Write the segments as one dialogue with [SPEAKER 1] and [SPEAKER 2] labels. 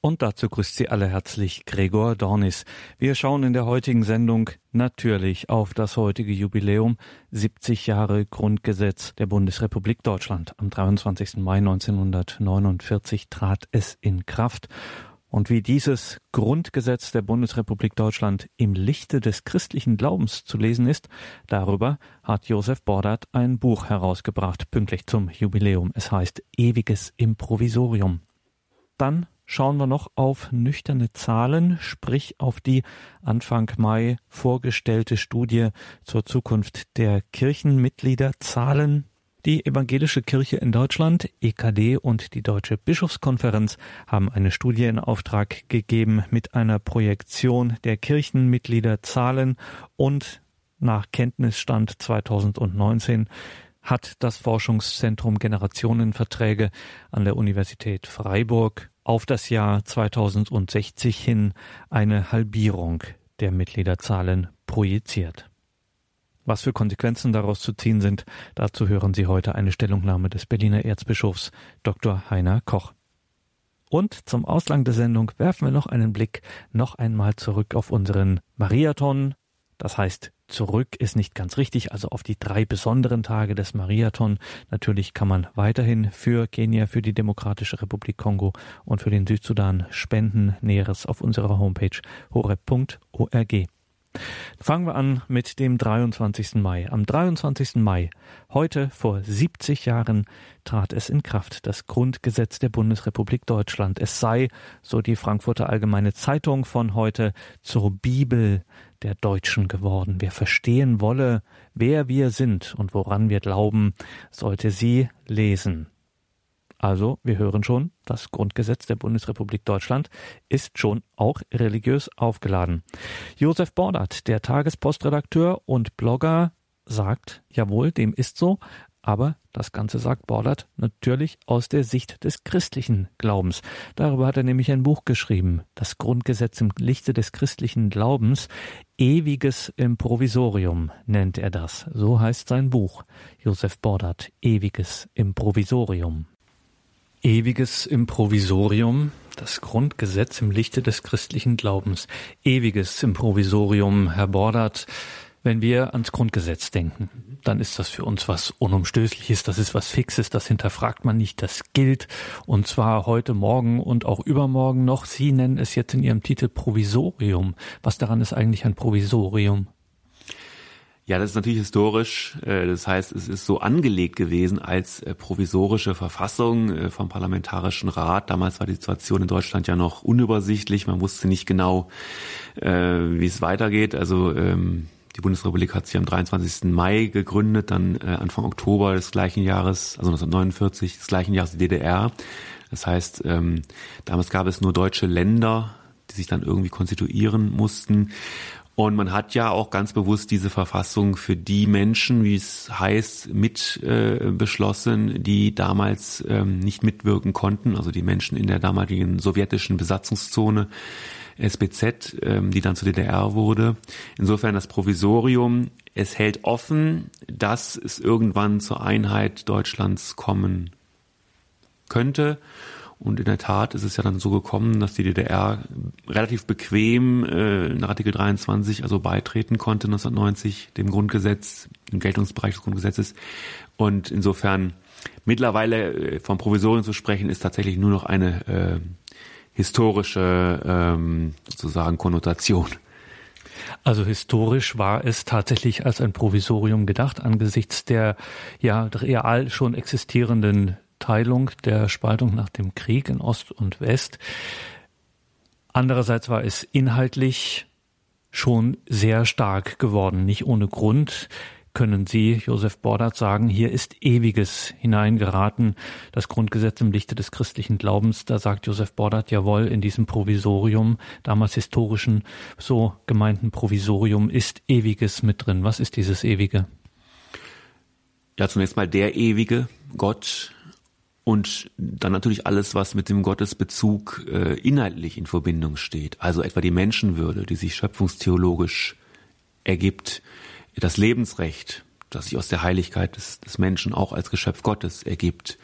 [SPEAKER 1] Und dazu grüßt Sie alle herzlich Gregor Dornis. Wir schauen in der heutigen Sendung natürlich auf das heutige Jubiläum 70 Jahre Grundgesetz der Bundesrepublik Deutschland. Am 23. Mai 1949 trat es in Kraft. Und wie dieses Grundgesetz der Bundesrepublik Deutschland im Lichte des christlichen Glaubens zu lesen ist, darüber hat Josef Bordert ein Buch herausgebracht, pünktlich zum Jubiläum. Es heißt Ewiges Improvisorium. Dann schauen wir noch auf nüchterne Zahlen, sprich auf die Anfang Mai vorgestellte Studie zur Zukunft der Kirchenmitgliederzahlen. Die Evangelische Kirche in Deutschland, EKD und die Deutsche Bischofskonferenz haben eine Studie in Auftrag gegeben mit einer Projektion der Kirchenmitgliederzahlen und nach Kenntnisstand 2019 hat das Forschungszentrum Generationenverträge an der Universität Freiburg auf das Jahr 2060 hin eine Halbierung der Mitgliederzahlen projiziert. Was für Konsequenzen daraus zu ziehen sind, dazu hören Sie heute eine Stellungnahme des Berliner Erzbischofs Dr. Heiner Koch. Und zum Auslang der Sendung werfen wir noch einen Blick noch einmal zurück auf unseren Mariathon. Das heißt zurück ist nicht ganz richtig, also auf die drei besonderen Tage des Mariathon. Natürlich kann man weiterhin für Kenia, für die Demokratische Republik Kongo und für den Südsudan spenden. Näheres auf unserer Homepage horeb.org. Fangen wir an mit dem 23. Mai. Am 23. Mai, heute vor 70 Jahren, trat es in Kraft, das Grundgesetz der Bundesrepublik Deutschland. Es sei, so die Frankfurter Allgemeine Zeitung von heute, zur Bibel der Deutschen geworden. Wer verstehen wolle, wer wir sind und woran wir glauben, sollte sie lesen. Also, wir hören schon, das Grundgesetz der Bundesrepublik Deutschland ist schon auch religiös aufgeladen. Josef Bordert, der Tagespostredakteur und Blogger, sagt, jawohl, dem ist so, aber das Ganze sagt Bordert natürlich aus der Sicht des christlichen Glaubens. Darüber hat er nämlich ein Buch geschrieben, das Grundgesetz im Lichte des christlichen Glaubens. Ewiges Improvisorium nennt er das. So heißt sein Buch. Josef Bordert, Ewiges Improvisorium. Ewiges Improvisorium, das Grundgesetz im Lichte des christlichen Glaubens. Ewiges Improvisorium, Herr Bordert. Wenn wir ans Grundgesetz denken, dann ist das für uns was Unumstößliches, das ist was Fixes, das hinterfragt man nicht, das gilt. Und zwar heute Morgen und auch übermorgen noch. Sie nennen es jetzt in Ihrem Titel Provisorium. Was daran ist eigentlich ein Provisorium?
[SPEAKER 2] Ja, das ist natürlich historisch. Äh, das heißt, es ist so angelegt gewesen als äh, provisorische Verfassung äh, vom Parlamentarischen Rat. Damals war die Situation in Deutschland ja noch unübersichtlich. Man wusste nicht genau, wie es weitergeht. Also ähm, die Bundesrepublik hat sich am 23. Mai gegründet, dann äh, Anfang Oktober des gleichen Jahres, also 1949 des gleichen Jahres die DDR. Das heißt, ähm, damals gab es nur deutsche Länder, die sich dann irgendwie konstituieren mussten. Und man hat ja auch ganz bewusst diese Verfassung für die Menschen, wie es heißt, mit äh, beschlossen, die damals ähm, nicht mitwirken konnten, also die Menschen in der damaligen sowjetischen Besatzungszone. SBZ, ähm, die dann zur DDR wurde. Insofern das Provisorium, es hält offen, dass es irgendwann zur Einheit Deutschlands kommen könnte. Und in der Tat ist es ja dann so gekommen, dass die DDR relativ bequem äh, nach Artikel 23 also beitreten konnte 1990 dem Grundgesetz, dem Geltungsbereich des Grundgesetzes. Und insofern mittlerweile äh, vom Provisorium zu sprechen, ist tatsächlich nur noch eine äh, historische ähm, sozusagen Konnotation.
[SPEAKER 1] Also historisch war es tatsächlich als ein Provisorium gedacht angesichts der ja real schon existierenden Teilung der Spaltung nach dem Krieg in Ost und West. Andererseits war es inhaltlich schon sehr stark geworden, nicht ohne Grund können Sie, Josef Bordert, sagen, hier ist Ewiges hineingeraten, das Grundgesetz im Lichte des christlichen Glaubens. Da sagt Josef Bordert, jawohl, in diesem Provisorium, damals historischen, so gemeinten Provisorium, ist Ewiges mit drin. Was ist dieses Ewige?
[SPEAKER 2] Ja, zunächst mal der Ewige, Gott, und dann natürlich alles, was mit dem Gottesbezug äh, inhaltlich in Verbindung steht. Also etwa die Menschenwürde, die sich schöpfungstheologisch ergibt, das Lebensrecht, das sich aus der Heiligkeit des, des Menschen auch als Geschöpf Gottes ergibt.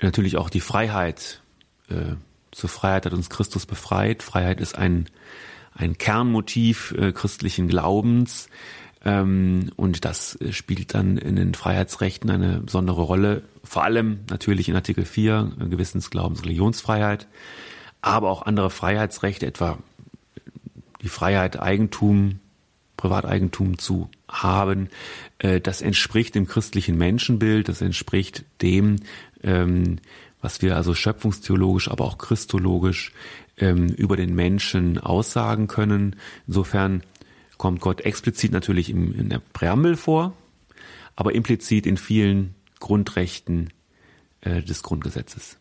[SPEAKER 2] Natürlich auch die Freiheit, äh, Zur Freiheit hat uns Christus befreit. Freiheit ist ein, ein Kernmotiv äh, christlichen Glaubens. Ähm, und das spielt dann in den Freiheitsrechten eine besondere Rolle. Vor allem natürlich in Artikel 4, äh, Gewissens-, Glaubens-, Religionsfreiheit. Aber auch andere Freiheitsrechte, etwa die Freiheit, Eigentum, Privateigentum zu haben. Äh, das entspricht dem christlichen Menschenbild. Das entspricht dem, ähm, was wir also schöpfungstheologisch, aber auch christologisch ähm, über den Menschen aussagen können. Insofern kommt Gott explizit natürlich im, in der Präambel vor, aber implizit in vielen Grundrechten äh, des Grundgesetzes.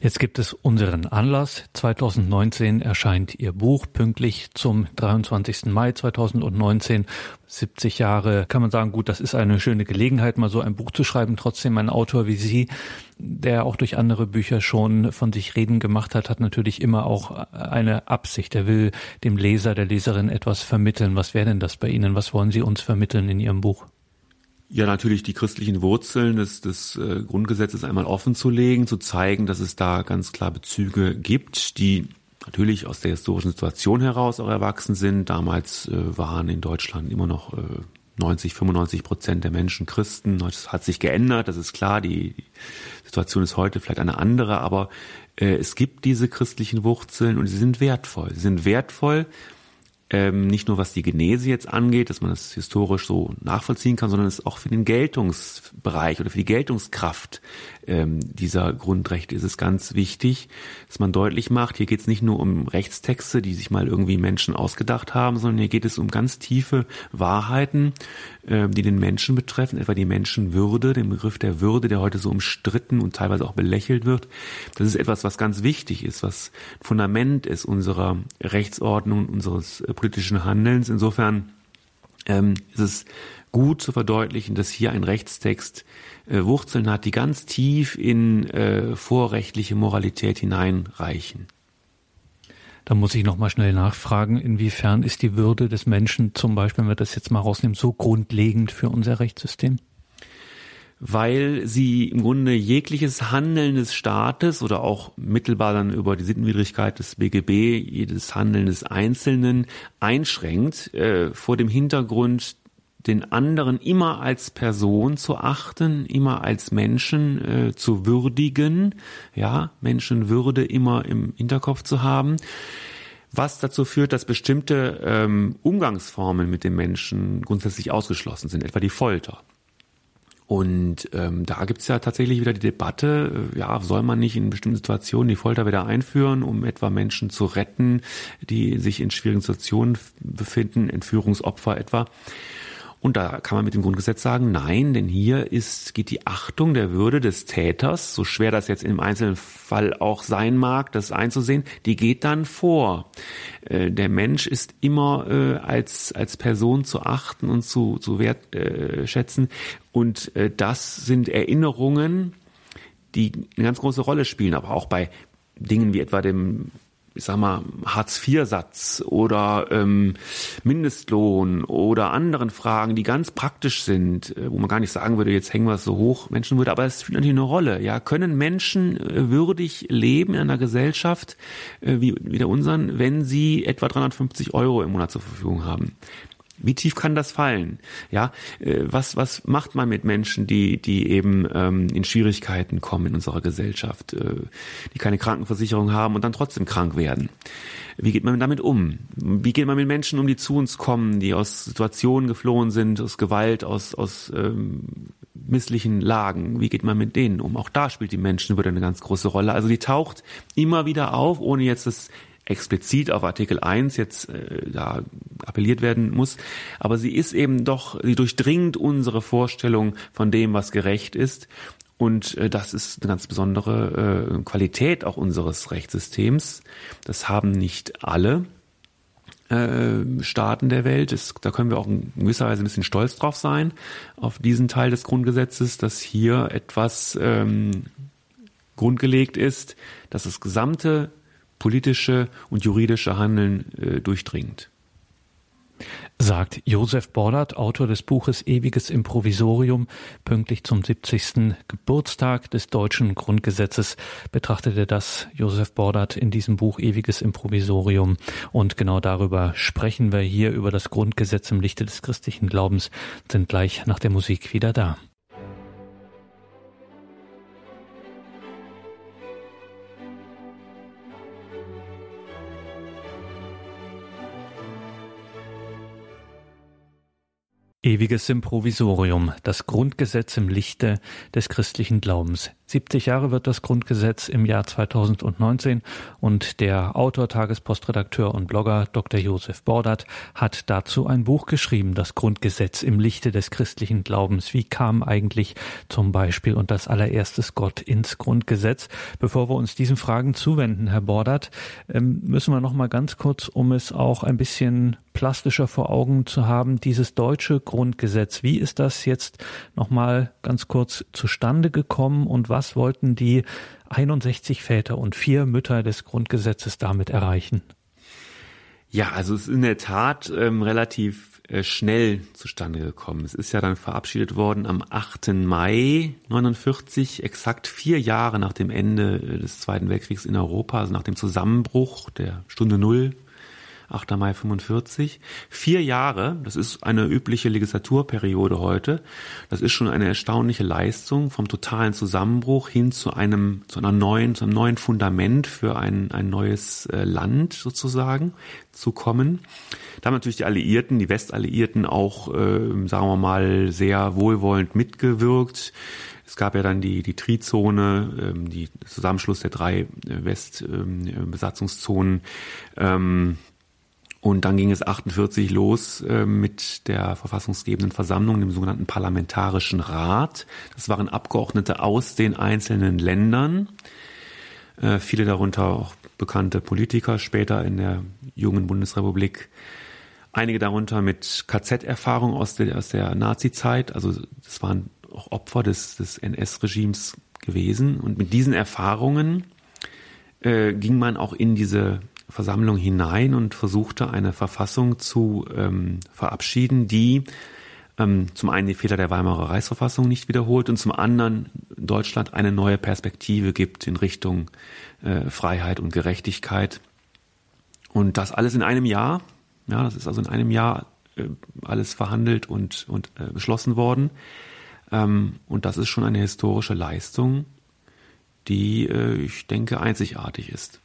[SPEAKER 1] Jetzt gibt es unseren Anlass. 2019 erscheint Ihr Buch pünktlich zum 23. Mai 2019. 70 Jahre kann man sagen, gut, das ist eine schöne Gelegenheit, mal so ein Buch zu schreiben. Trotzdem ein Autor wie Sie, der auch durch andere Bücher schon von sich reden gemacht hat, hat natürlich immer auch eine Absicht. Er will dem Leser, der Leserin etwas vermitteln. Was wäre denn das bei Ihnen? Was wollen Sie uns vermitteln in Ihrem Buch?
[SPEAKER 2] Ja, natürlich die christlichen Wurzeln des, des äh, Grundgesetzes einmal offen zu legen, zu zeigen, dass es da ganz klar Bezüge gibt, die natürlich aus der historischen Situation heraus auch erwachsen sind. Damals äh, waren in Deutschland immer noch äh, 90, 95 Prozent der Menschen Christen. Das hat sich geändert, das ist klar. Die, Situation ist heute vielleicht eine andere, aber äh, es gibt diese christlichen Wurzeln und sie sind wertvoll. Sie sind wertvoll, ähm, nicht nur was die Genese jetzt angeht, dass man das historisch so nachvollziehen kann, sondern es auch für den Geltungsbereich oder für die Geltungskraft ähm, dieser Grundrechte ist es ganz wichtig, dass man deutlich macht, hier geht es nicht nur um Rechtstexte, die sich mal irgendwie Menschen ausgedacht haben, sondern hier geht es um ganz tiefe Wahrheiten, die den Menschen betreffen, etwa die Menschenwürde, den Begriff der Würde, der heute so umstritten und teilweise auch belächelt wird. Das ist etwas, was ganz wichtig ist, was Fundament ist unserer Rechtsordnung, unseres äh, politischen Handelns. Insofern ähm, ist es gut zu verdeutlichen, dass hier ein Rechtstext äh, Wurzeln hat, die ganz tief in äh, vorrechtliche Moralität hineinreichen.
[SPEAKER 1] Da muss ich noch mal schnell nachfragen, inwiefern ist die Würde des Menschen zum Beispiel, wenn wir das jetzt mal rausnehmen, so grundlegend für unser Rechtssystem?
[SPEAKER 2] weil sie im Grunde jegliches Handeln des Staates oder auch mittelbar dann über die Sittenwidrigkeit des BGB, jedes Handeln des Einzelnen einschränkt, äh, vor dem Hintergrund den anderen immer als Person zu achten, immer als Menschen äh, zu würdigen, ja, Menschenwürde immer im Hinterkopf zu haben, was dazu führt, dass bestimmte ähm, Umgangsformen mit dem Menschen grundsätzlich ausgeschlossen sind, etwa die Folter. Und ähm, da gibt's ja tatsächlich wieder die Debatte, äh, ja, soll man nicht in bestimmten Situationen die Folter wieder einführen, um etwa Menschen zu retten, die sich in schwierigen Situationen befinden, Entführungsopfer etwa. Und da kann man mit dem Grundgesetz sagen, nein, denn hier ist, geht die Achtung der Würde des Täters, so schwer das jetzt im einzelnen Fall auch sein mag, das einzusehen, die geht dann vor. Äh, der Mensch ist immer äh, als, als Person zu achten und zu, zu wertschätzen. Und äh, das sind Erinnerungen, die eine ganz große Rolle spielen, aber auch bei Dingen wie etwa dem ich sag mal, Hartz-IV-Satz oder ähm, Mindestlohn oder anderen Fragen, die ganz praktisch sind, äh, wo man gar nicht sagen würde, jetzt hängen wir es so hoch, Menschen würde, aber es spielt natürlich eine Rolle. Ja, können Menschen äh, würdig leben in einer Gesellschaft äh, wie, wie der unseren, wenn sie etwa 350 Euro im Monat zur Verfügung haben? Wie tief kann das fallen? Ja, äh, was was macht man mit Menschen, die die eben ähm, in Schwierigkeiten kommen in unserer Gesellschaft, äh, die keine Krankenversicherung haben und dann trotzdem krank werden? Wie geht man damit um? Wie geht man mit Menschen um, die zu uns kommen, die aus Situationen geflohen sind, aus Gewalt, aus aus ähm, misslichen Lagen? Wie geht man mit denen um? Auch da spielt die Menschenwürde eine ganz große Rolle. Also die taucht immer wieder auf, ohne jetzt das explizit auf Artikel 1 jetzt äh, da appelliert werden muss, aber sie ist eben doch, sie durchdringt unsere Vorstellung von dem, was gerecht ist und äh, das ist eine ganz besondere äh, Qualität auch unseres Rechtssystems. Das haben nicht alle äh, Staaten der Welt. Da können wir auch in gewisser Weise ein bisschen stolz drauf sein, auf diesen Teil des Grundgesetzes, dass hier etwas ähm, grundgelegt ist, dass das gesamte politische und juridische Handeln äh, durchdringt.
[SPEAKER 1] Sagt Josef Bordert, Autor des Buches Ewiges Improvisorium. Pünktlich zum 70. Geburtstag des deutschen Grundgesetzes betrachtete das Josef Bordert in diesem Buch Ewiges Improvisorium. Und genau darüber sprechen wir hier über das Grundgesetz im Lichte des christlichen Glaubens, sind gleich nach der Musik wieder da. Ewiges Improvisorium, das Grundgesetz im Lichte des christlichen Glaubens. 70 Jahre wird das Grundgesetz im Jahr 2019 und der Autor, Tagespostredakteur und Blogger Dr. Josef Bordert hat dazu ein Buch geschrieben, das Grundgesetz im Lichte des christlichen Glaubens. Wie kam eigentlich zum Beispiel und das allererstes Gott ins Grundgesetz? Bevor wir uns diesen Fragen zuwenden, Herr Bordert, ähm, müssen wir noch mal ganz kurz, um es auch ein bisschen plastischer vor Augen zu haben, dieses deutsche Grundgesetz. Wie ist das jetzt noch mal ganz kurz zustande gekommen und was wollten die 61 Väter und vier Mütter des Grundgesetzes damit erreichen?
[SPEAKER 2] Ja, also es ist in der Tat ähm, relativ äh, schnell zustande gekommen. Es ist ja dann verabschiedet worden am 8. Mai 49, exakt vier Jahre nach dem Ende äh, des Zweiten Weltkriegs in Europa, also nach dem Zusammenbruch der Stunde Null 8. Mai 45. Vier Jahre, das ist eine übliche Legislaturperiode heute. Das ist schon eine erstaunliche Leistung vom totalen Zusammenbruch hin zu einem, zu einer neuen, zu einem neuen Fundament für ein, ein neues äh, Land sozusagen zu kommen. Da haben natürlich die Alliierten, die Westalliierten auch, äh, sagen wir mal, sehr wohlwollend mitgewirkt. Es gab ja dann die, die Trizone, ähm, die Zusammenschluss der drei äh, Westbesatzungszonen. Ähm, und dann ging es 48 los äh, mit der verfassungsgebenden Versammlung, dem sogenannten Parlamentarischen Rat. Das waren Abgeordnete aus den einzelnen Ländern, äh, viele darunter auch bekannte Politiker später in der jungen Bundesrepublik. Einige darunter mit KZ-Erfahrung aus der, aus der Nazi-Zeit, also das waren auch Opfer des, des NS-Regimes gewesen. Und mit diesen Erfahrungen äh, ging man auch in diese Versammlung hinein und versuchte eine Verfassung zu ähm, verabschieden, die ähm, zum einen die Fehler der Weimarer Reichsverfassung nicht wiederholt und zum anderen Deutschland eine neue Perspektive gibt in Richtung äh, Freiheit und Gerechtigkeit. Und das alles in einem Jahr. Ja, das ist also in einem Jahr äh, alles verhandelt und, und äh, beschlossen worden. Ähm, und das ist schon eine historische Leistung, die, äh, ich denke, einzigartig ist.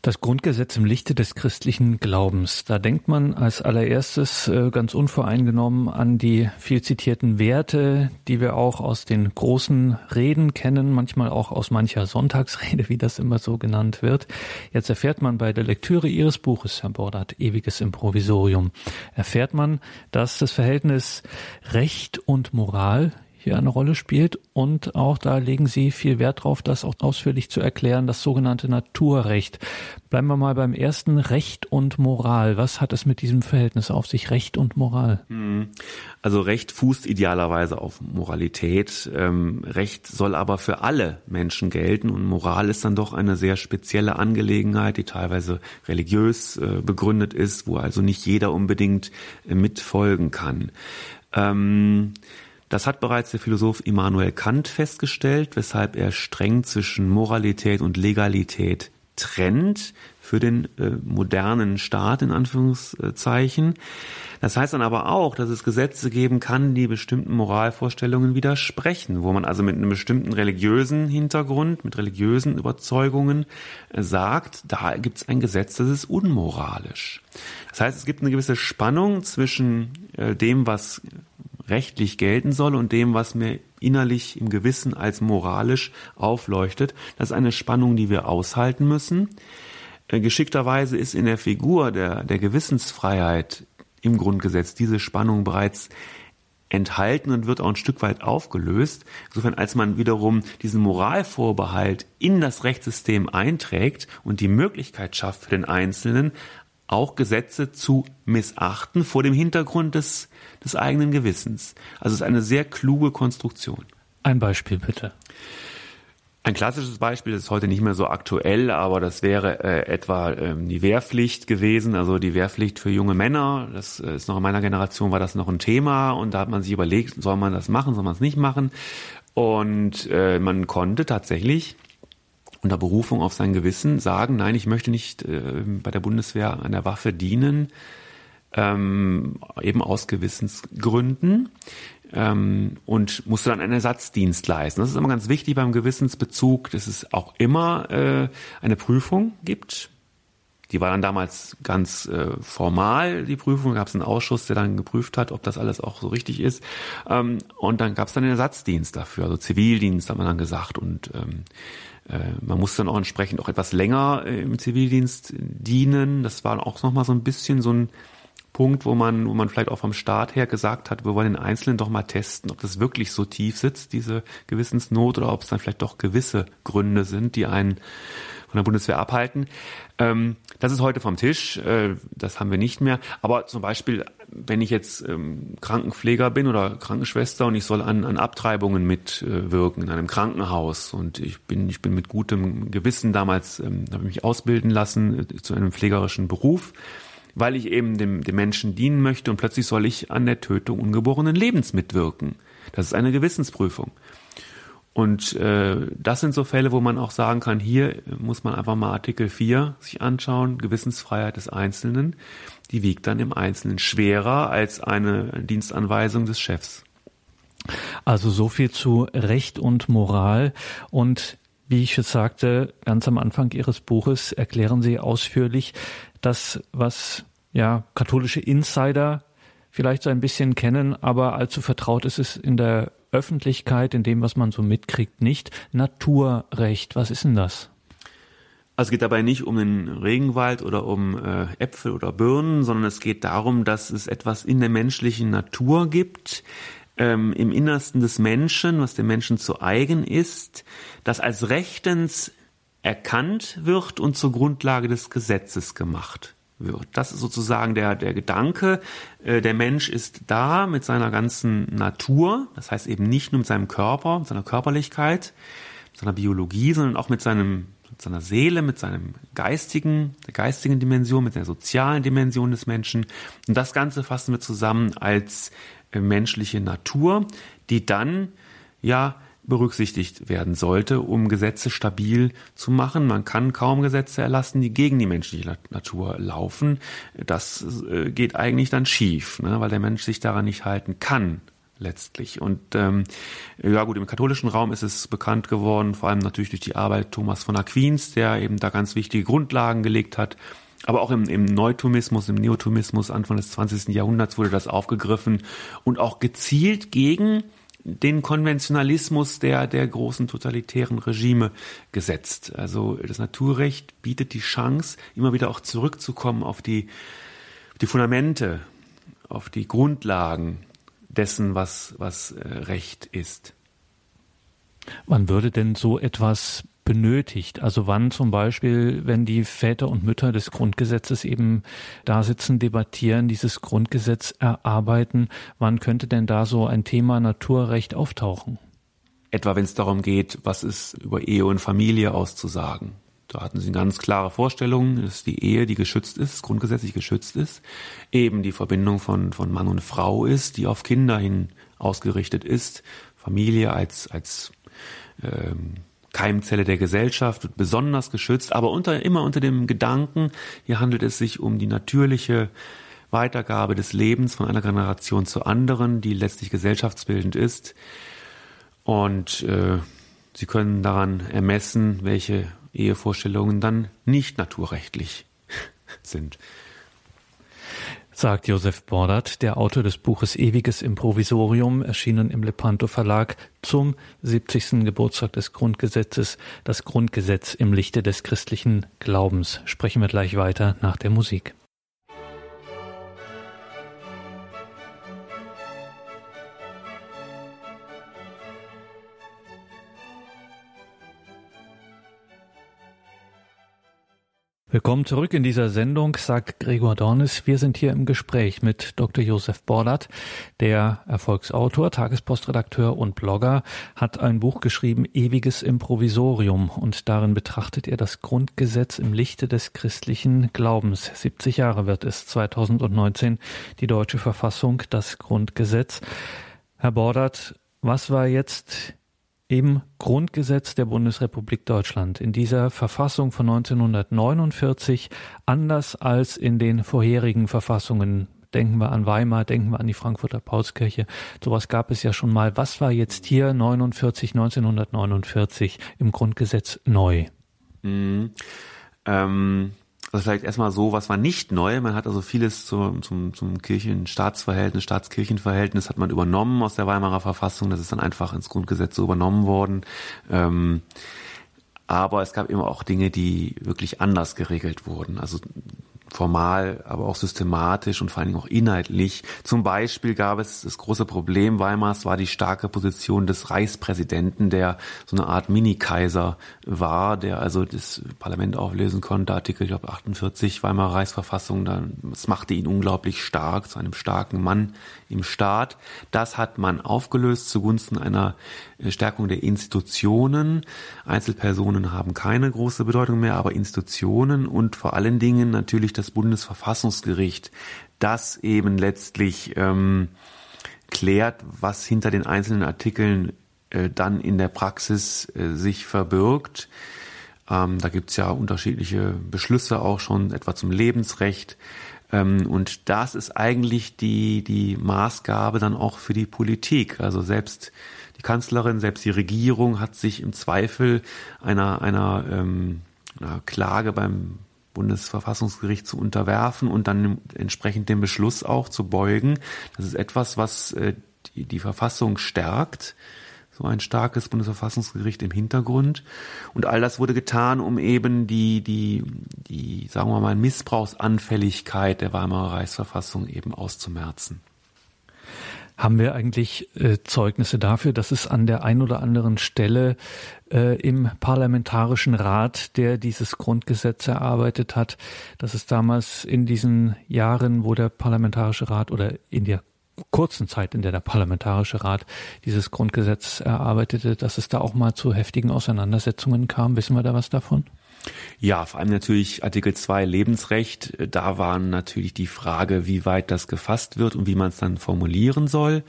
[SPEAKER 1] Das Grundgesetz im Lichte des christlichen Glaubens. Da denkt man als allererstes äh, ganz unvoreingenommen an die viel zitierten Werte, die wir auch aus den großen Reden kennen, manchmal auch aus mancher Sonntagsrede, wie das immer so genannt wird. Jetzt erfährt man bei der Lektüre Ihres Buches, Herr Bordert, Ewiges Improvisorium, erfährt man, dass das Verhältnis Recht und Moral hier eine Rolle spielt. Und auch da legen Sie viel Wert darauf, das auch ausführlich zu erklären, das sogenannte Naturrecht. Bleiben wir mal beim ersten Recht und Moral. Was hat es mit diesem Verhältnis auf sich, Recht und Moral? Hm.
[SPEAKER 2] Also Recht fußt idealerweise auf Moralität. Ähm, Recht soll aber für alle Menschen gelten und Moral ist dann doch eine sehr spezielle Angelegenheit, die teilweise religiös äh, begründet ist, wo also nicht jeder unbedingt äh, mitfolgen kann. Ähm, das hat bereits der Philosoph Immanuel Kant festgestellt, weshalb er streng zwischen Moralität und Legalität trennt für den äh, modernen Staat in Anführungszeichen. Das heißt dann aber auch, dass es Gesetze geben kann, die bestimmten Moralvorstellungen widersprechen, wo man also mit einem bestimmten religiösen Hintergrund, mit religiösen Überzeugungen äh, sagt, da gibt es ein Gesetz, das ist unmoralisch. Das heißt, es gibt eine gewisse Spannung zwischen äh, dem, was rechtlich gelten soll und dem, was mir innerlich im Gewissen als moralisch aufleuchtet. Das ist eine Spannung, die wir aushalten müssen. Äh, geschickterweise ist in der Figur der, der Gewissensfreiheit im Grundgesetz diese Spannung bereits enthalten und wird auch ein Stück weit aufgelöst. Insofern, als man wiederum diesen Moralvorbehalt in das Rechtssystem einträgt und die Möglichkeit schafft für den Einzelnen, auch Gesetze zu missachten vor dem Hintergrund des, des eigenen Gewissens. Also es ist eine sehr kluge Konstruktion.
[SPEAKER 1] Ein Beispiel bitte.
[SPEAKER 2] Ein klassisches Beispiel ist heute nicht mehr so aktuell, aber das wäre äh, etwa ähm, die Wehrpflicht gewesen, also die Wehrpflicht für junge Männer. Das äh, ist noch in meiner Generation war das noch ein Thema und da hat man sich überlegt, soll man das machen, soll man es nicht machen? Und äh, man konnte tatsächlich unter Berufung auf sein Gewissen sagen, nein, ich möchte nicht äh, bei der Bundeswehr an der Waffe dienen, ähm, eben aus Gewissensgründen ähm, und musste dann einen Ersatzdienst leisten. Das ist immer ganz wichtig beim Gewissensbezug, dass es auch immer äh, eine Prüfung gibt. Die war dann damals ganz äh, formal, die Prüfung. Da gab es einen Ausschuss, der dann geprüft hat, ob das alles auch so richtig ist. Ähm, und dann gab es dann den Ersatzdienst dafür, also Zivildienst hat man dann gesagt. Und ähm, äh, man musste dann auch entsprechend auch etwas länger äh, im Zivildienst dienen. Das war auch nochmal so ein bisschen so ein Punkt, wo man, wo man vielleicht auch vom Staat her gesagt hat, wir wollen den Einzelnen doch mal testen, ob das wirklich so tief sitzt, diese Gewissensnot, oder ob es dann vielleicht doch gewisse Gründe sind, die einen von der Bundeswehr abhalten. Ähm, das ist heute vom Tisch, äh, das haben wir nicht mehr. Aber zum Beispiel, wenn ich jetzt ähm, Krankenpfleger bin oder Krankenschwester und ich soll an, an Abtreibungen mitwirken in einem Krankenhaus und ich bin, ich bin mit gutem Gewissen damals, ähm, habe ich mich ausbilden lassen äh, zu einem pflegerischen Beruf weil ich eben dem, dem Menschen dienen möchte und plötzlich soll ich an der Tötung ungeborenen Lebens mitwirken. Das ist eine Gewissensprüfung. Und äh, das sind so Fälle, wo man auch sagen kann, hier muss man einfach mal Artikel 4 sich anschauen, Gewissensfreiheit des Einzelnen. Die wiegt dann im Einzelnen schwerer als eine Dienstanweisung des Chefs.
[SPEAKER 1] Also so viel zu Recht und Moral. Und wie ich es sagte, ganz am Anfang Ihres Buches erklären Sie ausführlich, das, was ja katholische Insider vielleicht so ein bisschen kennen, aber allzu vertraut ist es in der Öffentlichkeit, in dem, was man so mitkriegt, nicht. Naturrecht, was ist denn das?
[SPEAKER 2] Also es geht dabei nicht um den Regenwald oder um äh, Äpfel oder Birnen, sondern es geht darum, dass es etwas in der menschlichen Natur gibt, ähm, im Innersten des Menschen, was dem Menschen zu eigen ist, das als rechtens erkannt wird und zur Grundlage des Gesetzes gemacht wird. Das ist sozusagen der, der Gedanke. Äh, der Mensch ist da mit seiner ganzen Natur, das heißt eben nicht nur mit seinem Körper, mit seiner Körperlichkeit, mit seiner Biologie, sondern auch mit seinem mit seiner Seele, mit seinem geistigen, der geistigen Dimension, mit der sozialen Dimension des Menschen. Und das Ganze fassen wir zusammen als äh, menschliche Natur, die dann ja berücksichtigt werden sollte, um Gesetze stabil zu machen. Man kann kaum Gesetze erlassen, die gegen die menschliche Natur laufen. Das äh, geht eigentlich dann schief, ne, weil der Mensch sich daran nicht halten kann letztlich. Und ähm, ja gut, im katholischen Raum ist es bekannt geworden, vor allem natürlich durch die Arbeit Thomas von Aquins, der eben da ganz wichtige Grundlagen gelegt hat. Aber auch im, im Neutomismus, im Neotomismus Anfang des 20. Jahrhunderts wurde das aufgegriffen und auch gezielt gegen den Konventionalismus der, der großen totalitären Regime gesetzt. Also das Naturrecht bietet die Chance, immer wieder auch zurückzukommen auf die, die Fundamente, auf die Grundlagen dessen, was, was äh, Recht ist.
[SPEAKER 1] Wann würde denn so etwas benötigt? Also wann zum Beispiel, wenn die Väter und Mütter des Grundgesetzes eben da sitzen, debattieren, dieses Grundgesetz erarbeiten, wann könnte denn da so ein Thema Naturrecht auftauchen?
[SPEAKER 2] Etwa wenn es darum geht, was ist über Ehe und Familie auszusagen. Da hatten sie eine ganz klare Vorstellung, dass die Ehe, die geschützt ist, grundgesetzlich geschützt ist, eben die Verbindung von, von Mann und Frau ist, die auf Kinder hin ausgerichtet ist, Familie als, als ähm, Keimzelle der Gesellschaft, wird besonders geschützt, aber unter, immer unter dem Gedanken, hier handelt es sich um die natürliche Weitergabe des Lebens von einer Generation zur anderen, die letztlich gesellschaftsbildend ist. Und äh, Sie können daran ermessen, welche Ehevorstellungen dann nicht naturrechtlich sind
[SPEAKER 1] sagt Josef Bordert, der Autor des Buches Ewiges Improvisorium, erschienen im Lepanto Verlag zum 70. Geburtstag des Grundgesetzes, das Grundgesetz im Lichte des christlichen Glaubens. Sprechen wir gleich weiter nach der Musik. Willkommen zurück in dieser Sendung, sagt Gregor Dornis. Wir sind hier im Gespräch mit Dr. Josef Bordert, der Erfolgsautor, Tagespostredakteur und Blogger, hat ein Buch geschrieben, Ewiges Improvisorium, und darin betrachtet er das Grundgesetz im Lichte des christlichen Glaubens. 70 Jahre wird es 2019, die deutsche Verfassung, das Grundgesetz. Herr Bordert, was war jetzt im Grundgesetz der Bundesrepublik Deutschland, in dieser Verfassung von 1949, anders als in den vorherigen Verfassungen. Denken wir an Weimar, denken wir an die Frankfurter Paulskirche. Sowas gab es ja schon mal. Was war jetzt hier 49, 1949 im Grundgesetz neu?
[SPEAKER 2] Mhm. Ähm also vielleicht erstmal so, was war nicht neu. Man hat also vieles zum, zum, zum Kirchen-Staatsverhältnis, Staatskirchenverhältnis hat man übernommen aus der Weimarer Verfassung. Das ist dann einfach ins Grundgesetz so übernommen worden. Ähm, aber es gab immer auch Dinge, die wirklich anders geregelt wurden. Also formal, aber auch systematisch und vor allen Dingen auch inhaltlich. Zum Beispiel gab es das große Problem Weimars war die starke Position des Reichspräsidenten, der so eine Art Mini-Kaiser war, der also das Parlament auflösen konnte, Artikel ich glaube 48 Weimarer Reichsverfassung, das machte ihn unglaublich stark, zu einem starken Mann im Staat. Das hat man aufgelöst zugunsten einer äh, Stärkung der Institutionen. Einzelpersonen haben keine große Bedeutung mehr, aber Institutionen und vor allen Dingen natürlich das Bundesverfassungsgericht, das eben letztlich ähm, klärt, was hinter den einzelnen Artikeln äh, dann in der Praxis äh, sich verbirgt. Ähm, da gibt's ja unterschiedliche Beschlüsse auch schon, etwa zum Lebensrecht. Ähm, und das ist eigentlich die, die Maßgabe dann auch für die Politik. Also selbst die Kanzlerin, selbst die Regierung hat sich im Zweifel einer, einer, ähm, einer Klage beim Bundesverfassungsgericht zu unterwerfen und dann entsprechend den Beschluss auch zu beugen. Das ist etwas, was äh, die, die Verfassung stärkt so ein starkes Bundesverfassungsgericht im Hintergrund. Und all das wurde getan, um eben die, die, die, sagen wir mal, Missbrauchsanfälligkeit der Weimarer Reichsverfassung eben auszumerzen.
[SPEAKER 1] Haben wir eigentlich äh, Zeugnisse dafür, dass es an der ein oder anderen Stelle äh, im Parlamentarischen Rat, der dieses Grundgesetz erarbeitet hat, dass es damals in diesen Jahren, wo der Parlamentarische Rat oder in der kurzen Zeit, in der der Parlamentarische Rat dieses Grundgesetz erarbeitete, dass es da auch mal zu heftigen Auseinandersetzungen kam. Wissen wir da was davon?
[SPEAKER 2] Ja, vor allem natürlich Artikel 2 Lebensrecht. Da war natürlich die Frage, wie weit das gefasst wird und wie man es dann formulieren soll.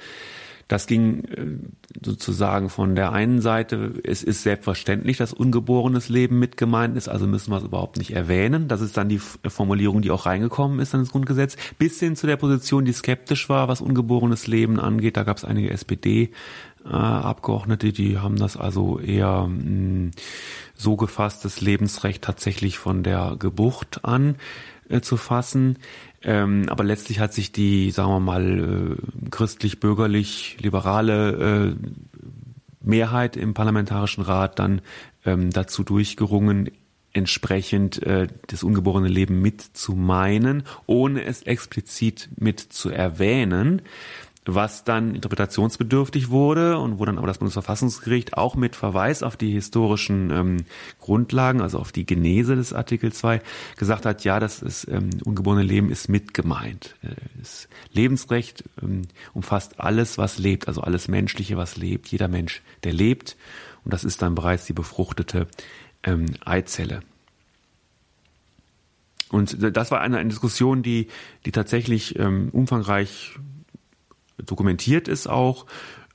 [SPEAKER 2] Das ging äh, sozusagen von der einen Seite, es ist selbstverständlich, dass ungeborenes Leben mit gemeint ist, also müssen wir es überhaupt nicht erwähnen. Das ist dann die Formulierung, die auch reingekommen ist in das Grundgesetz, bis hin zu der Position, die skeptisch war, was ungeborenes Leben angeht. Da gab es einige SPD äh, Abgeordnete, die haben das also eher mh, hm, so gefasst, das Lebensrecht tatsächlich von der Geburt an äh, zu fassen. Ähm, aber letztlich hat sich die, sagen wir mal, äh, christlich-bürgerlich-liberale äh, Mehrheit im Parlamentarischen Rat dann ähm, dazu durchgerungen, entsprechend äh, das ungeborene Leben mit zu meinen, ohne es explizit mit zu erwähnen was dann interpretationsbedürftig wurde und wo dann aber das Bundesverfassungsgericht auch mit Verweis auf die historischen ähm, Grundlagen, also auf die Genese des Artikel 2, gesagt hat, ja, das ist, ähm, ungeborene Leben ist mit gemeint. Äh, das Lebensrecht ähm, umfasst alles, was lebt, also alles Menschliche, was lebt, jeder Mensch, der lebt. Und das ist dann bereits die befruchtete ähm, Eizelle. Und das war eine, eine Diskussion, die, die tatsächlich ähm, umfangreich dokumentiert ist auch,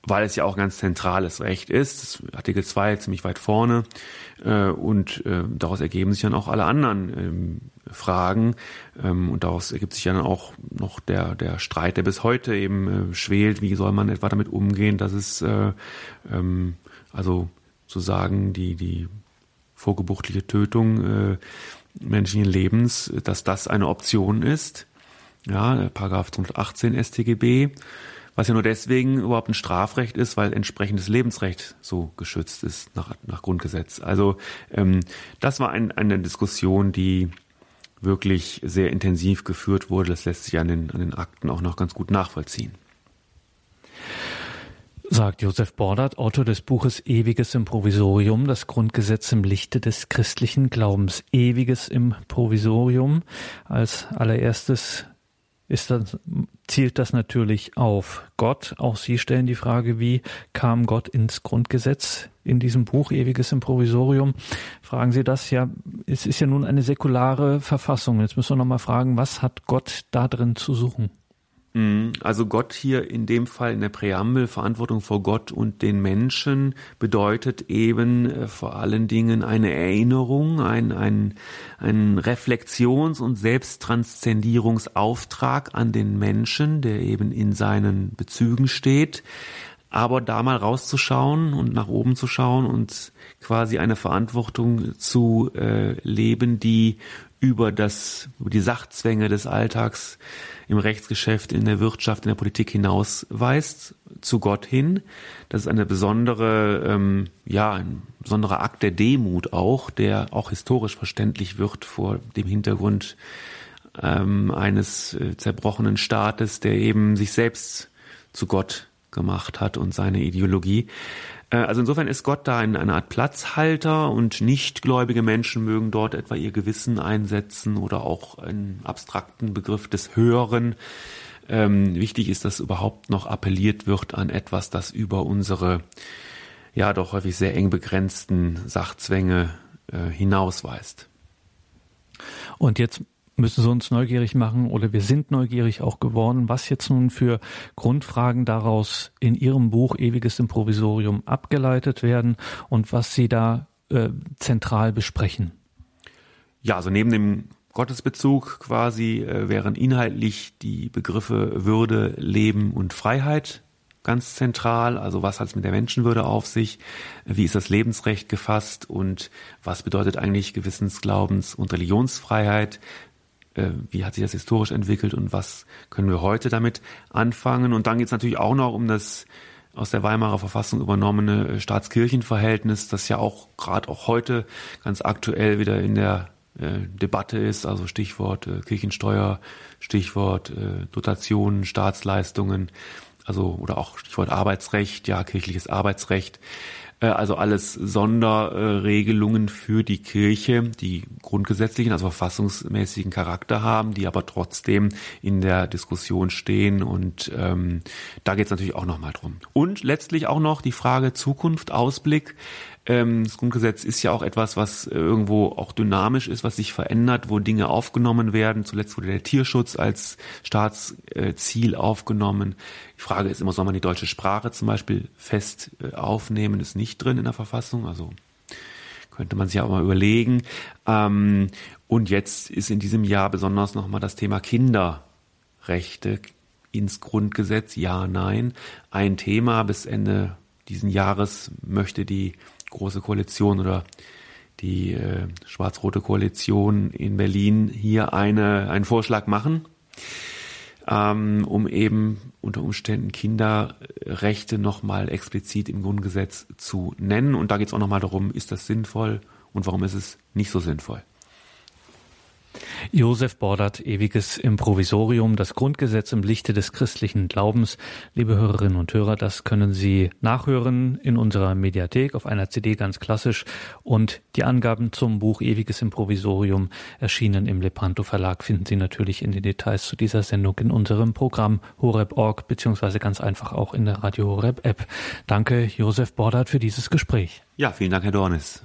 [SPEAKER 2] weil es ja auch ein ganz zentrales Recht ist. Artikel 2 ziemlich weit vorne äh, und äh, daraus ergeben sich dann auch alle anderen ähm, Fragen ähm, und daraus ergibt sich dann auch noch der, der Streit, der bis heute eben äh, schwelt, wie soll man etwa damit umgehen, dass es äh, ähm, also zu sagen, die, die vorgebuchtliche Tötung menschlichen Lebens, dass das eine Option ist. Ja, Paragraph 18 StGB was ja nur deswegen überhaupt ein Strafrecht ist, weil entsprechendes Lebensrecht so geschützt ist nach, nach Grundgesetz. Also ähm, das war ein, eine Diskussion, die wirklich sehr intensiv geführt wurde. Das lässt sich an den, an den Akten auch noch ganz gut nachvollziehen.
[SPEAKER 1] sagt Josef Bordert, Autor des Buches Ewiges im Provisorium, das Grundgesetz im Lichte des christlichen Glaubens. Ewiges im Provisorium. Als allererstes ist das, zielt das natürlich auf Gott. Auch Sie stellen die Frage, wie kam Gott ins Grundgesetz in diesem Buch Ewiges im Provisorium? Fragen Sie das ja, es ist ja nun eine säkulare Verfassung. Jetzt müssen wir nochmal fragen, was hat Gott da drin zu suchen?
[SPEAKER 2] Also Gott hier in dem Fall in der Präambel, Verantwortung vor Gott und den Menschen, bedeutet eben äh, vor allen Dingen eine Erinnerung, ein, ein, ein Reflexions- und Selbsttranszendierungsauftrag an den Menschen, der eben in seinen Bezügen steht. Aber da mal rauszuschauen und nach oben zu schauen und quasi eine Verantwortung zu äh, leben, die über das, über die Sachzwänge des Alltags im Rechtsgeschäft, in der Wirtschaft, in der Politik hinausweist, zu Gott hin. Das ist eine besondere, ähm, ja, ein besonderer Akt der Demut auch, der auch historisch verständlich wird vor dem Hintergrund ähm, eines äh, zerbrochenen Staates, der eben sich selbst zu Gott gemacht hat und seine Ideologie. Äh, also insofern ist Gott da eine, eine Art Platzhalter und nichtgläubige Menschen mögen dort etwa ihr Gewissen einsetzen oder auch einen abstrakten Begriff des Höheren. Ähm, wichtig ist, dass überhaupt noch appelliert wird an etwas, das über unsere ja doch häufig sehr eng begrenzten Sachzwänge äh, hinausweist.
[SPEAKER 1] Und jetzt müssen sie uns neugierig machen oder wir sind neugierig auch geworden, was jetzt nun für Grundfragen daraus in Ihrem Buch Ewiges Improvisorium abgeleitet werden und was Sie da äh, zentral besprechen.
[SPEAKER 2] Ja, also neben dem Gottesbezug quasi äh, wären inhaltlich die Begriffe Würde, Leben und Freiheit ganz zentral. Also was hat es mit der Menschenwürde auf sich? Wie ist das Lebensrecht gefasst? Und was bedeutet eigentlich Gewissensglaubens- und Religionsfreiheit? Äh, wie hat sich das historisch entwickelt und was können wir heute damit anfangen. Und dann geht es natürlich auch noch um das aus der Weimarer Verfassung übernommene äh, Staatskirchenverhältnis, das ja auch gerade auch heute ganz aktuell wieder in der äh, Debatte ist, also Stichwort äh, Kirchensteuer, Stichwort äh, Dotationen, Staatsleistungen, also oder auch Stichwort Arbeitsrecht, ja kirchliches Arbeitsrecht. Äh, also alles Sonderregelungen für die Kirche, die grundgesetzlichen, also verfassungsmäßigen Charakter haben, die aber trotzdem in der Diskussion stehen. Und ähm, da geht es natürlich auch nochmal drum. Und letztlich auch noch die Frage Zukunft, Ausblick. Ähm, das Grundgesetz ist ja auch etwas, was äh, irgendwo auch dynamisch ist, was sich verändert, wo Dinge aufgenommen werden. Zuletzt wurde der Tierschutz als Staatsziel aufgenommen. Die Frage ist immer, soll man die deutsche Sprache zum Beispiel fest äh, aufnehmen? Ist nicht drin in der Verfassung. Also könnte man sich auch mal überlegen. Ähm, und jetzt ist in diesem Jahr besonders nochmal das Thema Kinderrechte ins Grundgesetz. Ja, nein. Ein Thema bis Ende diesen Jahres möchte die Große Koalition oder die äh, schwarz-rote Koalition in Berlin hier eine, einen Vorschlag machen, ähm, um eben unter Umständen Kinderrechte nochmal explizit im Grundgesetz zu nennen. Und da geht es auch nochmal darum, ist das sinnvoll und warum ist es nicht so sinnvoll.
[SPEAKER 1] Josef Bordert, ewiges Improvisorium, das Grundgesetz im Lichte des christlichen Glaubens. Liebe Hörerinnen und Hörer, das können Sie nachhören in unserer Mediathek auf einer CD ganz klassisch und die Angaben zum Buch Ewiges Improvisorium erschienen im Lepanto Verlag finden Sie natürlich in den Details zu dieser Sendung in unserem Programm horeb.org beziehungsweise ganz einfach auch in der Radio Horeb App. Danke Josef Bordert für dieses Gespräch.
[SPEAKER 2] Ja, vielen Dank Herr Dornis.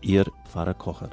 [SPEAKER 3] Ihr Pfarrer Kocher.